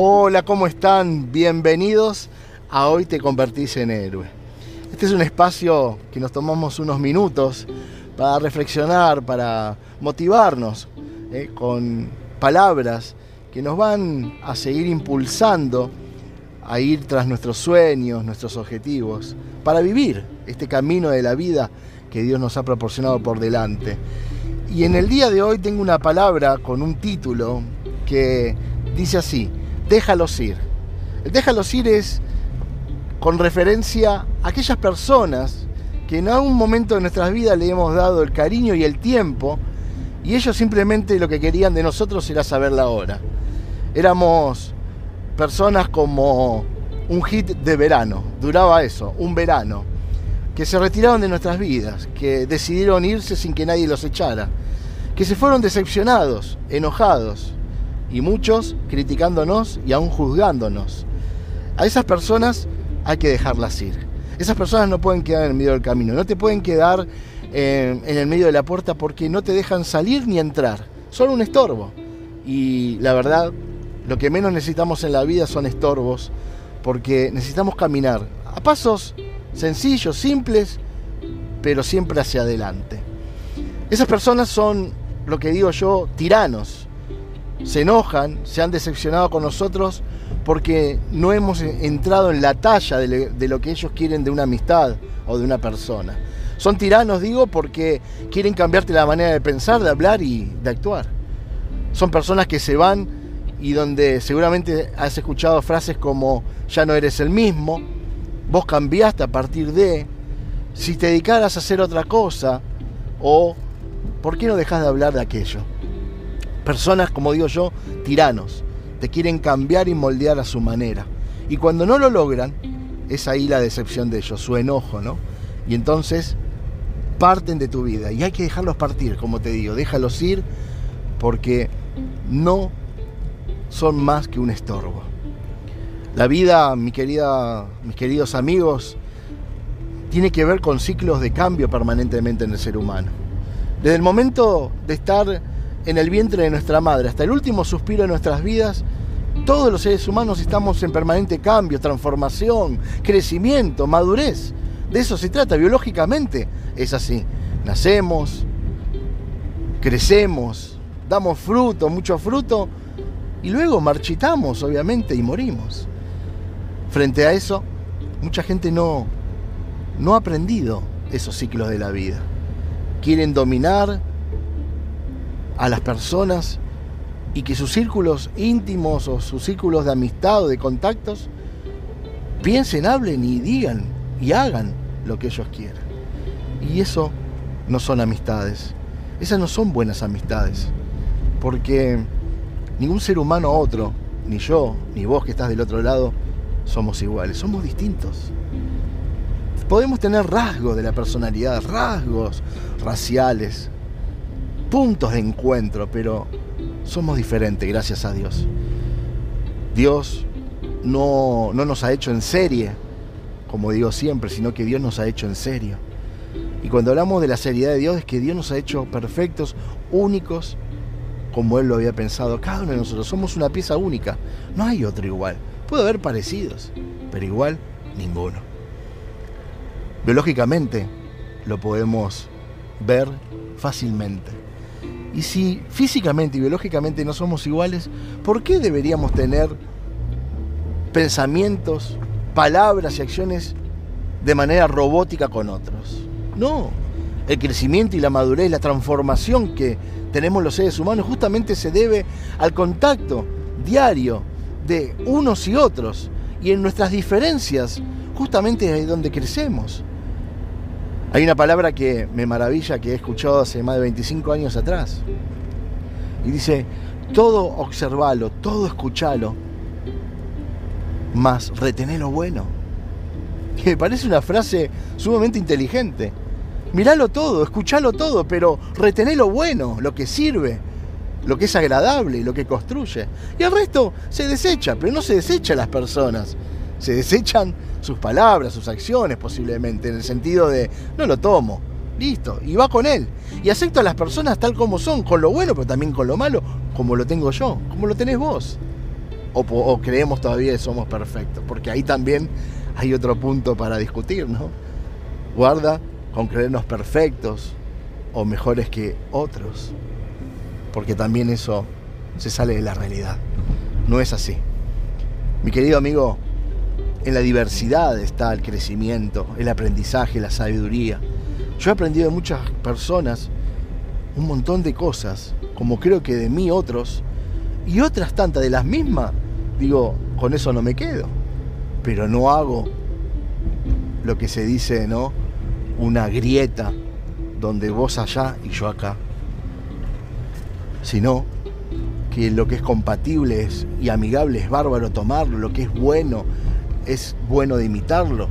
Hola, ¿cómo están? Bienvenidos a Hoy te convertís en héroe. Este es un espacio que nos tomamos unos minutos para reflexionar, para motivarnos eh, con palabras que nos van a seguir impulsando a ir tras nuestros sueños, nuestros objetivos, para vivir este camino de la vida que Dios nos ha proporcionado por delante. Y en el día de hoy tengo una palabra con un título que dice así, déjalos ir. El déjalos ir es con referencia a aquellas personas que en algún momento de nuestras vidas le hemos dado el cariño y el tiempo y ellos simplemente lo que querían de nosotros era saber la hora. Éramos personas como un hit de verano, duraba eso, un verano, que se retiraron de nuestras vidas, que decidieron irse sin que nadie los echara, que se fueron decepcionados, enojados, y muchos criticándonos y aún juzgándonos. A esas personas hay que dejarlas ir. Esas personas no pueden quedar en el medio del camino, no te pueden quedar en, en el medio de la puerta porque no te dejan salir ni entrar, son un estorbo. Y la verdad, lo que menos necesitamos en la vida son estorbos, porque necesitamos caminar a pasos sencillos, simples, pero siempre hacia adelante. Esas personas son, lo que digo yo, tiranos. Se enojan, se han decepcionado con nosotros porque no hemos entrado en la talla de lo que ellos quieren de una amistad o de una persona. Son tiranos, digo, porque quieren cambiarte la manera de pensar, de hablar y de actuar. Son personas que se van y donde seguramente has escuchado frases como ya no eres el mismo, vos cambiaste a partir de, si te dedicaras a hacer otra cosa, o ¿por qué no dejas de hablar de aquello? Personas, como digo yo, tiranos, te quieren cambiar y moldear a su manera. Y cuando no lo logran, es ahí la decepción de ellos, su enojo, ¿no? Y entonces parten de tu vida y hay que dejarlos partir, como te digo, déjalos ir porque no son más que un estorbo. La vida, mi querida, mis queridos amigos, tiene que ver con ciclos de cambio permanentemente en el ser humano. Desde el momento de estar en el vientre de nuestra madre hasta el último suspiro de nuestras vidas, todos los seres humanos estamos en permanente cambio, transformación, crecimiento, madurez. De eso se trata, biológicamente es así. Nacemos, crecemos, damos fruto, mucho fruto, y luego marchitamos, obviamente, y morimos. Frente a eso, mucha gente no, no ha aprendido esos ciclos de la vida. Quieren dominar a las personas y que sus círculos íntimos o sus círculos de amistad o de contactos piensen, hablen y digan y hagan lo que ellos quieran. Y eso no son amistades. Esas no son buenas amistades. Porque Ningún ser humano otro, ni yo, ni vos que estás del otro lado, somos iguales, somos distintos. Podemos tener rasgos de la personalidad, rasgos raciales, puntos de encuentro, pero somos diferentes, gracias a Dios. Dios no, no nos ha hecho en serie, como digo siempre, sino que Dios nos ha hecho en serio. Y cuando hablamos de la seriedad de Dios es que Dios nos ha hecho perfectos, únicos como Él lo había pensado. Cada uno de nosotros somos una pieza única. No hay otro igual. Puede haber parecidos, pero igual ninguno. Biológicamente lo podemos ver fácilmente. Y si físicamente y biológicamente no somos iguales, ¿por qué deberíamos tener pensamientos, palabras y acciones de manera robótica con otros? No, el crecimiento y la madurez, la transformación que tenemos los seres humanos justamente se debe al contacto diario de unos y otros. Y en nuestras diferencias justamente es donde crecemos. Hay una palabra que me maravilla que he escuchado hace más de 25 años atrás. Y dice, todo observalo, todo escuchalo, más retené lo bueno. Que me parece una frase sumamente inteligente. Miralo todo, escuchalo todo, pero retené lo bueno, lo que sirve, lo que es agradable, lo que construye. Y el resto se desecha, pero no se desecha las personas. Se desechan sus palabras, sus acciones posiblemente, en el sentido de, no lo tomo, listo, y va con él. Y acepto a las personas tal como son, con lo bueno, pero también con lo malo, como lo tengo yo, como lo tenés vos. o, creemos todavía que somos perfectos, porque ahí también hay otro punto para discutir, ¿no? Guarda con creernos perfectos o mejores que otros, porque también eso se sale de la realidad. No es así. Mi querido amigo, en la diversidad está el crecimiento, el aprendizaje, la sabiduría. Yo he aprendido de muchas personas un montón de cosas, como creo que de mí otros, y otras tantas de las mismas, digo, con eso no me quedo, pero no hago lo que se dice, ¿no? Una grieta donde vos allá y yo acá, sino que lo que es compatible es, y amigable es bárbaro tomarlo, lo que es bueno es bueno de imitarlo,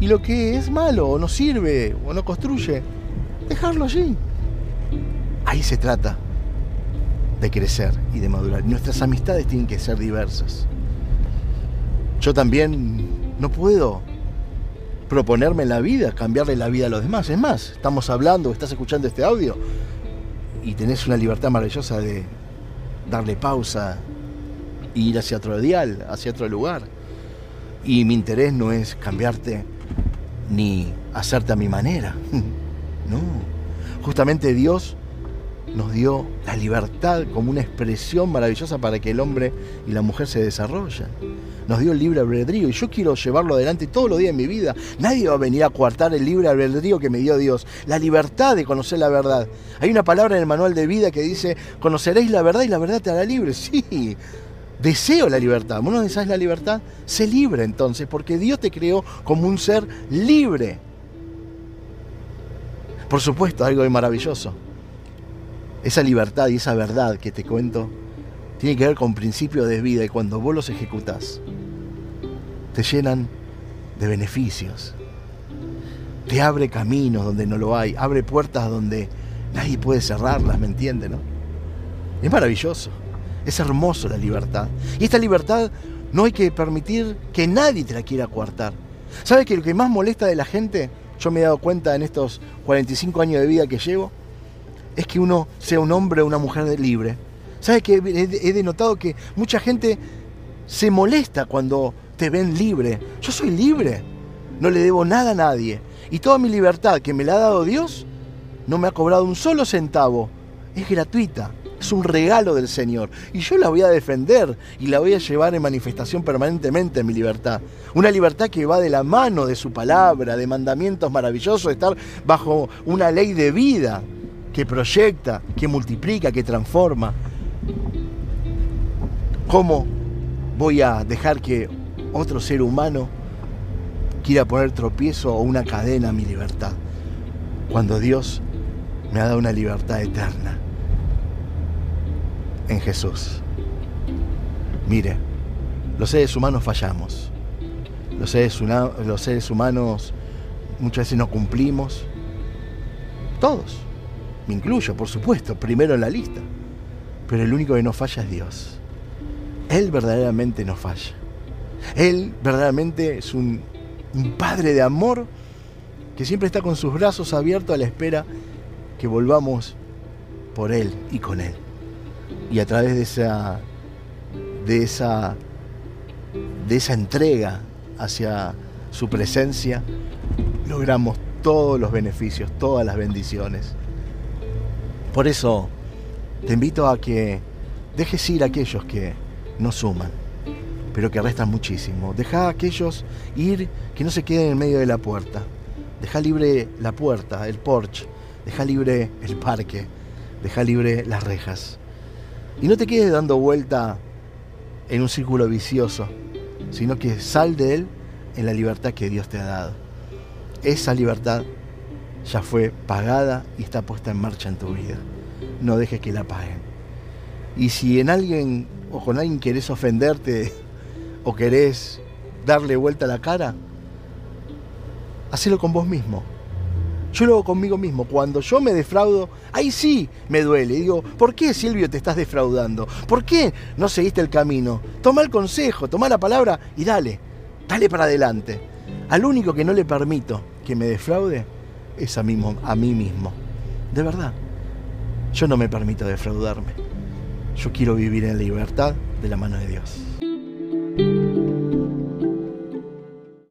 y lo que es malo o no sirve o no construye, dejarlo allí. Ahí se trata de crecer y de madurar. Nuestras amistades tienen que ser diversas. Yo también no puedo proponerme en la vida cambiarle la vida a los demás. Es más, estamos hablando, estás escuchando este audio y tenés una libertad maravillosa de darle pausa e ir hacia otro dial, hacia otro lugar. Y mi interés no es cambiarte ni hacerte a mi manera. No. Justamente Dios nos dio la libertad como una expresión maravillosa para que el hombre y la mujer se desarrollen. Nos dio el libre albedrío y yo quiero llevarlo adelante todos los días de mi vida. Nadie va a venir a coartar el libre albedrío que me dio Dios. La libertad de conocer la verdad. Hay una palabra en el manual de vida que dice, conoceréis la verdad y la verdad te hará libre. Sí, deseo la libertad. ¿Vos no deseas la libertad? Sé libre entonces, porque Dios te creó como un ser libre. Por supuesto, algo maravilloso esa libertad y esa verdad que te cuento tiene que ver con principios de vida y cuando vos los ejecutás, te llenan de beneficios. Te abre caminos donde no lo hay, abre puertas donde nadie puede cerrarlas, ¿me entiende? No? Es maravilloso, es hermoso la libertad. Y esta libertad no hay que permitir que nadie te la quiera coartar. ¿Sabes que lo que más molesta de la gente, yo me he dado cuenta en estos 45 años de vida que llevo, es que uno sea un hombre o una mujer libre. ¿Sabes que he denotado que mucha gente se molesta cuando te ven libre? Yo soy libre, no le debo nada a nadie. Y toda mi libertad que me la ha dado Dios no me ha cobrado un solo centavo. Es gratuita, es un regalo del Señor. Y yo la voy a defender y la voy a llevar en manifestación permanentemente en mi libertad. Una libertad que va de la mano de su palabra, de mandamientos maravillosos, de estar bajo una ley de vida que proyecta, que multiplica, que transforma. ¿Cómo voy a dejar que otro ser humano quiera poner tropiezo o una cadena a mi libertad? Cuando Dios me ha dado una libertad eterna en Jesús. Mire, los seres humanos fallamos. Los seres, los seres humanos muchas veces no cumplimos. Todos me incluyo, por supuesto, primero en la lista. Pero el único que no falla es Dios. Él verdaderamente no falla. Él verdaderamente es un, padre de amor que siempre está con sus brazos abiertos a la espera que volvamos por Él y con Él. Y a través de esa, de esa, de esa entrega hacia su presencia, logramos todos los beneficios, todas las bendiciones. Por eso te invito a que dejes ir a aquellos que no suman, pero que restan muchísimo. Deja a aquellos ir que no se queden en medio de la puerta. Deja libre la puerta, el porche. Deja libre el parque. Deja libre las rejas. Y no te quedes dando vuelta en un círculo vicioso, sino que sal de él en la libertad que Dios te ha dado. Esa libertad ya fue pagada y está puesta en marcha en tu vida. No dejes que la paguen. Y si en alguien o con alguien querés ofenderte o querés darle vuelta a la cara, hacelo con vos mismo. Yo lo hago conmigo mismo. Cuando yo me defraudo, ahí sí me duele. Digo, ¿por qué Silvio te estás defraudando? ¿Por qué no seguiste el camino? Toma el consejo, toma la palabra y dale. Dale para adelante. Al único que no le permito que me defraude es a mí, a mí mismo. De verdad. Yo no me permito defraudarme. Yo quiero vivir en libertad de la mano de Dios.